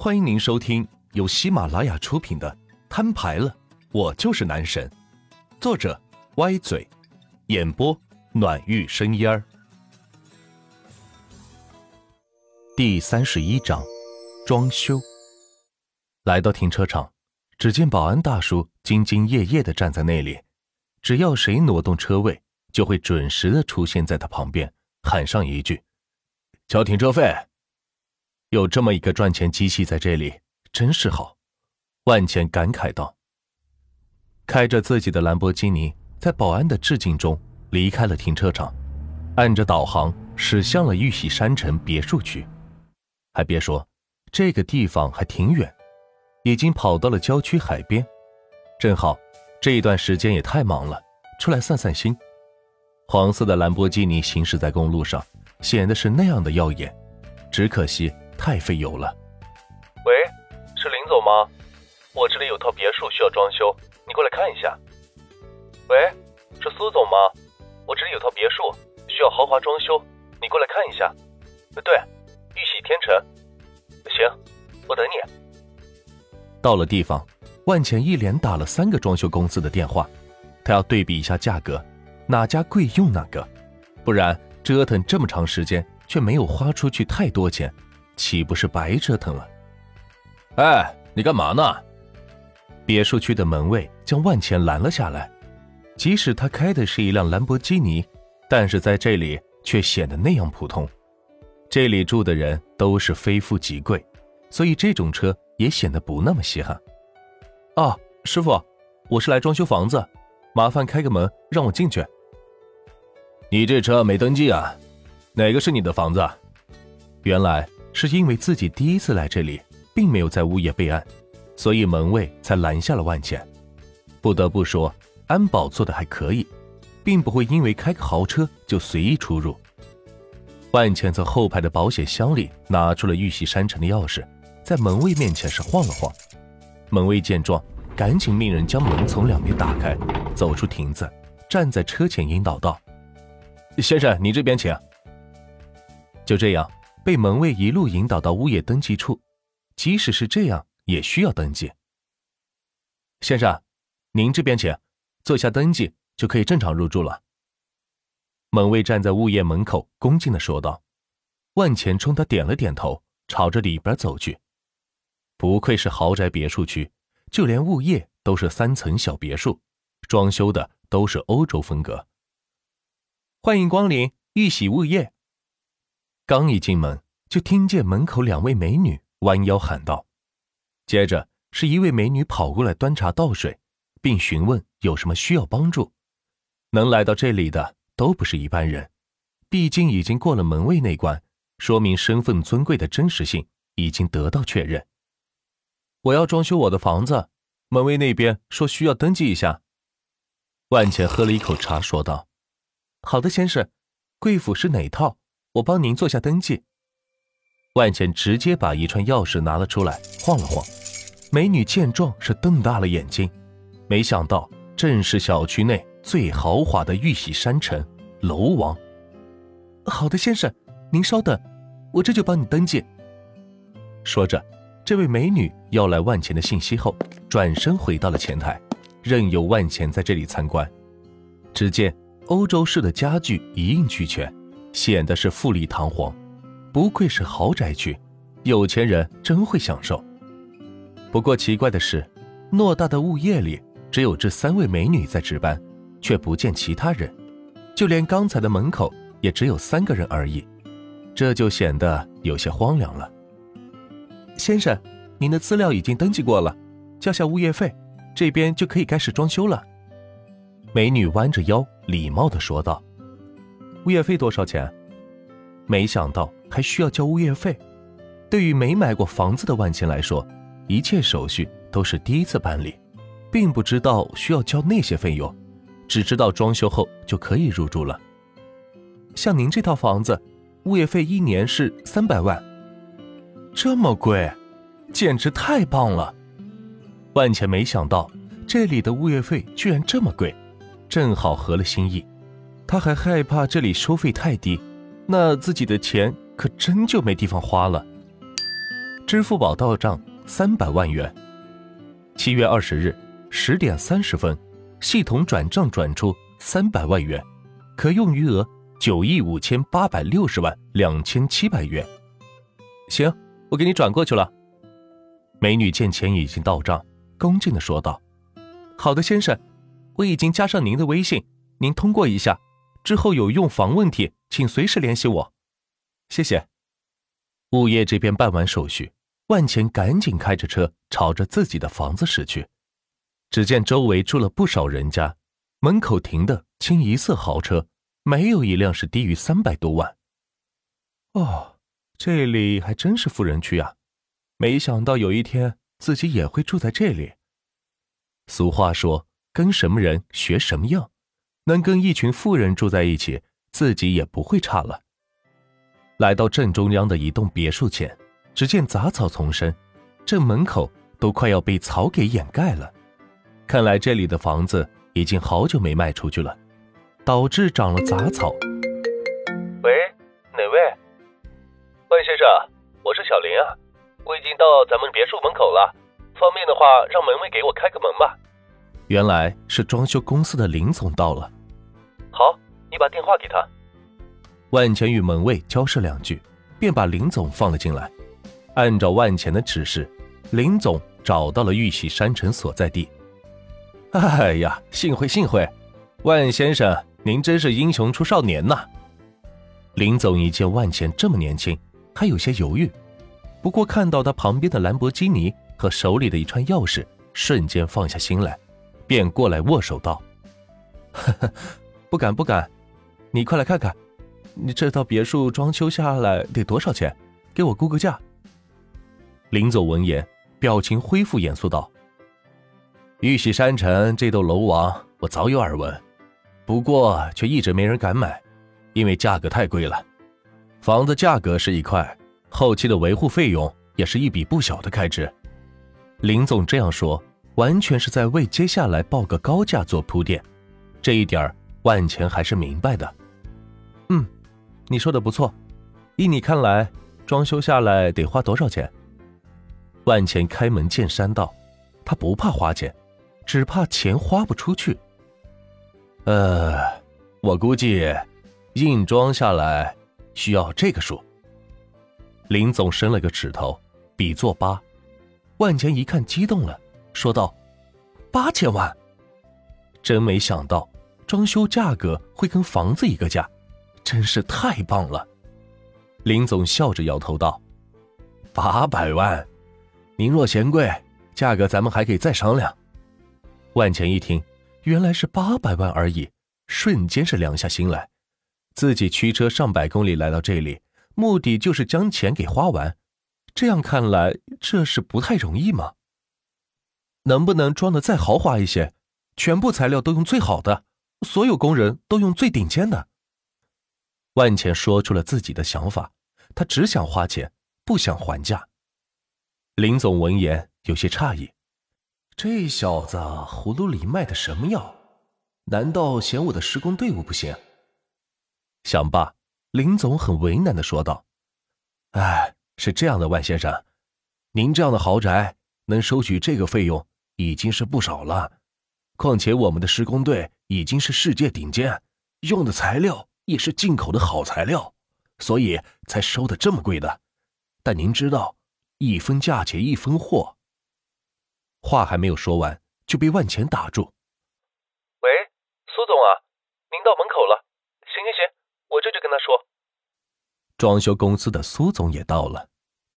欢迎您收听由喜马拉雅出品的《摊牌了，我就是男神》，作者歪嘴，演播暖玉生烟儿。第三十一章，装修。来到停车场，只见保安大叔兢兢业业的站在那里，只要谁挪动车位，就会准时的出现在他旁边，喊上一句：“交停车费。”有这么一个赚钱机器在这里，真是好。万钱感慨道。开着自己的兰博基尼，在保安的致敬中离开了停车场，按着导航驶向了玉玺山城别墅区。还别说，这个地方还挺远，已经跑到了郊区海边，正好这一段时间也太忙了，出来散散心。黄色的兰博基尼行驶在公路上，显得是那样的耀眼，只可惜。太费油了。喂，是林总吗？我这里有套别墅需要装修，你过来看一下。喂，是苏总吗？我这里有套别墅需要豪华装修，你过来看一下。对，玉玺天成。行，我等你。到了地方，万钱一连打了三个装修公司的电话，他要对比一下价格，哪家贵用哪个，不然折腾这么长时间却没有花出去太多钱。岂不是白折腾了？哎，你干嘛呢？别墅区的门卫将万钱拦了下来。即使他开的是一辆兰博基尼，但是在这里却显得那样普通。这里住的人都是非富即贵，所以这种车也显得不那么稀罕。啊，师傅，我是来装修房子，麻烦开个门让我进去。你这车没登记啊？哪个是你的房子？原来。是因为自己第一次来这里，并没有在物业备案，所以门卫才拦下了万茜。不得不说，安保做的还可以，并不会因为开个豪车就随意出入。万茜从后排的保险箱里拿出了玉玺山城的钥匙，在门卫面前是晃了晃。门卫见状，赶紧命人将门从两边打开，走出亭子，站在车前引导道：“先生，你这边请。”就这样。被门卫一路引导到物业登记处，即使是这样，也需要登记。先生，您这边请，做下登记就可以正常入住了。门卫站在物业门口，恭敬的说道。万钱冲他点了点头，朝着里边走去。不愧是豪宅别墅区，就连物业都是三层小别墅，装修的都是欧洲风格。欢迎光临玉玺物业。刚一进门，就听见门口两位美女弯腰喊道，接着是一位美女跑过来端茶倒水，并询问有什么需要帮助。能来到这里的都不是一般人，毕竟已经过了门卫那关，说明身份尊贵的真实性已经得到确认。我要装修我的房子，门卫那边说需要登记一下。万茜喝了一口茶，说道：“好的，先生，贵府是哪套？”我帮您做下登记。万茜直接把一串钥匙拿了出来，晃了晃。美女见状是瞪大了眼睛，没想到正是小区内最豪华的玉玺山城楼王。好的，先生，您稍等，我这就帮你登记。说着，这位美女要来万钱的信息后，转身回到了前台，任由万钱在这里参观。只见欧洲式的家具一应俱全。显得是富丽堂皇，不愧是豪宅区，有钱人真会享受。不过奇怪的是，偌大的物业里只有这三位美女在值班，却不见其他人，就连刚才的门口也只有三个人而已，这就显得有些荒凉了。先生，您的资料已经登记过了，交下物业费，这边就可以开始装修了。美女弯着腰，礼貌地说道。物业费多少钱？没想到还需要交物业费。对于没买过房子的万茜来说，一切手续都是第一次办理，并不知道需要交那些费用，只知道装修后就可以入住了。像您这套房子，物业费一年是三百万，这么贵，简直太棒了！万茜没想到这里的物业费居然这么贵，正好合了心意。他还害怕这里收费太低，那自己的钱可真就没地方花了。支付宝到账三百万元。七月二十日十点三十分，系统转账转出三百万元，可用余额九亿五千八百六十万两千七百元。行，我给你转过去了。美女见钱已经到账，恭敬的说道：“好的，先生，我已经加上您的微信，您通过一下，之后有用房问题，请随时联系我。谢谢。”物业这边办完手续，万钱赶紧开着车朝着自己的房子驶去。只见周围住了不少人家，门口停的清一色豪车，没有一辆是低于三百多万。哦，这里还真是富人区啊！没想到有一天自己也会住在这里。俗话说：“跟什么人学什么样。”能跟一群富人住在一起，自己也不会差了。来到正中央的一栋别墅前，只见杂草丛生，这门口都快要被草给掩盖了。看来这里的房子已经好久没卖出去了，导致长了杂草。喂，哪位？万先生，我是小林啊。我已经到咱们别墅门口了，方便的话，让门卫给我开个门吧。原来是装修公司的林总到了。好，你把电话给他。万钱与门卫交涉两句，便把林总放了进来。按照万钱的指示，林总找到了玉玺山城所在地。哎呀，幸会幸会，万先生，您真是英雄出少年呐！林总一见万钱这么年轻，还有些犹豫。不过看到他旁边的兰博基尼和手里的一串钥匙，瞬间放下心来，便过来握手道：“呵呵，不敢不敢，你快来看看，你这套别墅装修下来得多少钱？给我估个价。”林总闻言，表情恢复严肃道：“玉玺山城这栋楼王，我早有耳闻，不过却一直没人敢买，因为价格太贵了。房子价格是一块。”后期的维护费用也是一笔不小的开支，林总这样说，完全是在为接下来报个高价做铺垫，这一点万钱还是明白的。嗯，你说的不错，依你看来，装修下来得花多少钱？万钱开门见山道，他不怕花钱，只怕钱花不出去。呃，我估计，硬装下来需要这个数。林总伸了个指头，比作八。万钱一看，激动了，说道：“八千万！真没想到，装修价格会跟房子一个价，真是太棒了。”林总笑着摇头道：“八百万，您若嫌贵，价格咱们还可以再商量。”万钱一听，原来是八百万而已，瞬间是凉下心来。自己驱车上百公里来到这里。目的就是将钱给花完，这样看来，这是不太容易吗？能不能装的再豪华一些？全部材料都用最好的，所有工人都用最顶尖的。万钱说出了自己的想法，他只想花钱，不想还价。林总闻言有些诧异，这小子葫芦里卖的什么药？难道嫌我的施工队伍不行？想罢。林总很为难的说道：“哎，是这样的，万先生，您这样的豪宅能收取这个费用已经是不少了。况且我们的施工队已经是世界顶尖，用的材料也是进口的好材料，所以才收的这么贵的。但您知道，一分价钱一分货。”话还没有说完，就被万钱打住：“喂，苏总啊，您到门口了。行行行。”我这就跟他说，装修公司的苏总也到了。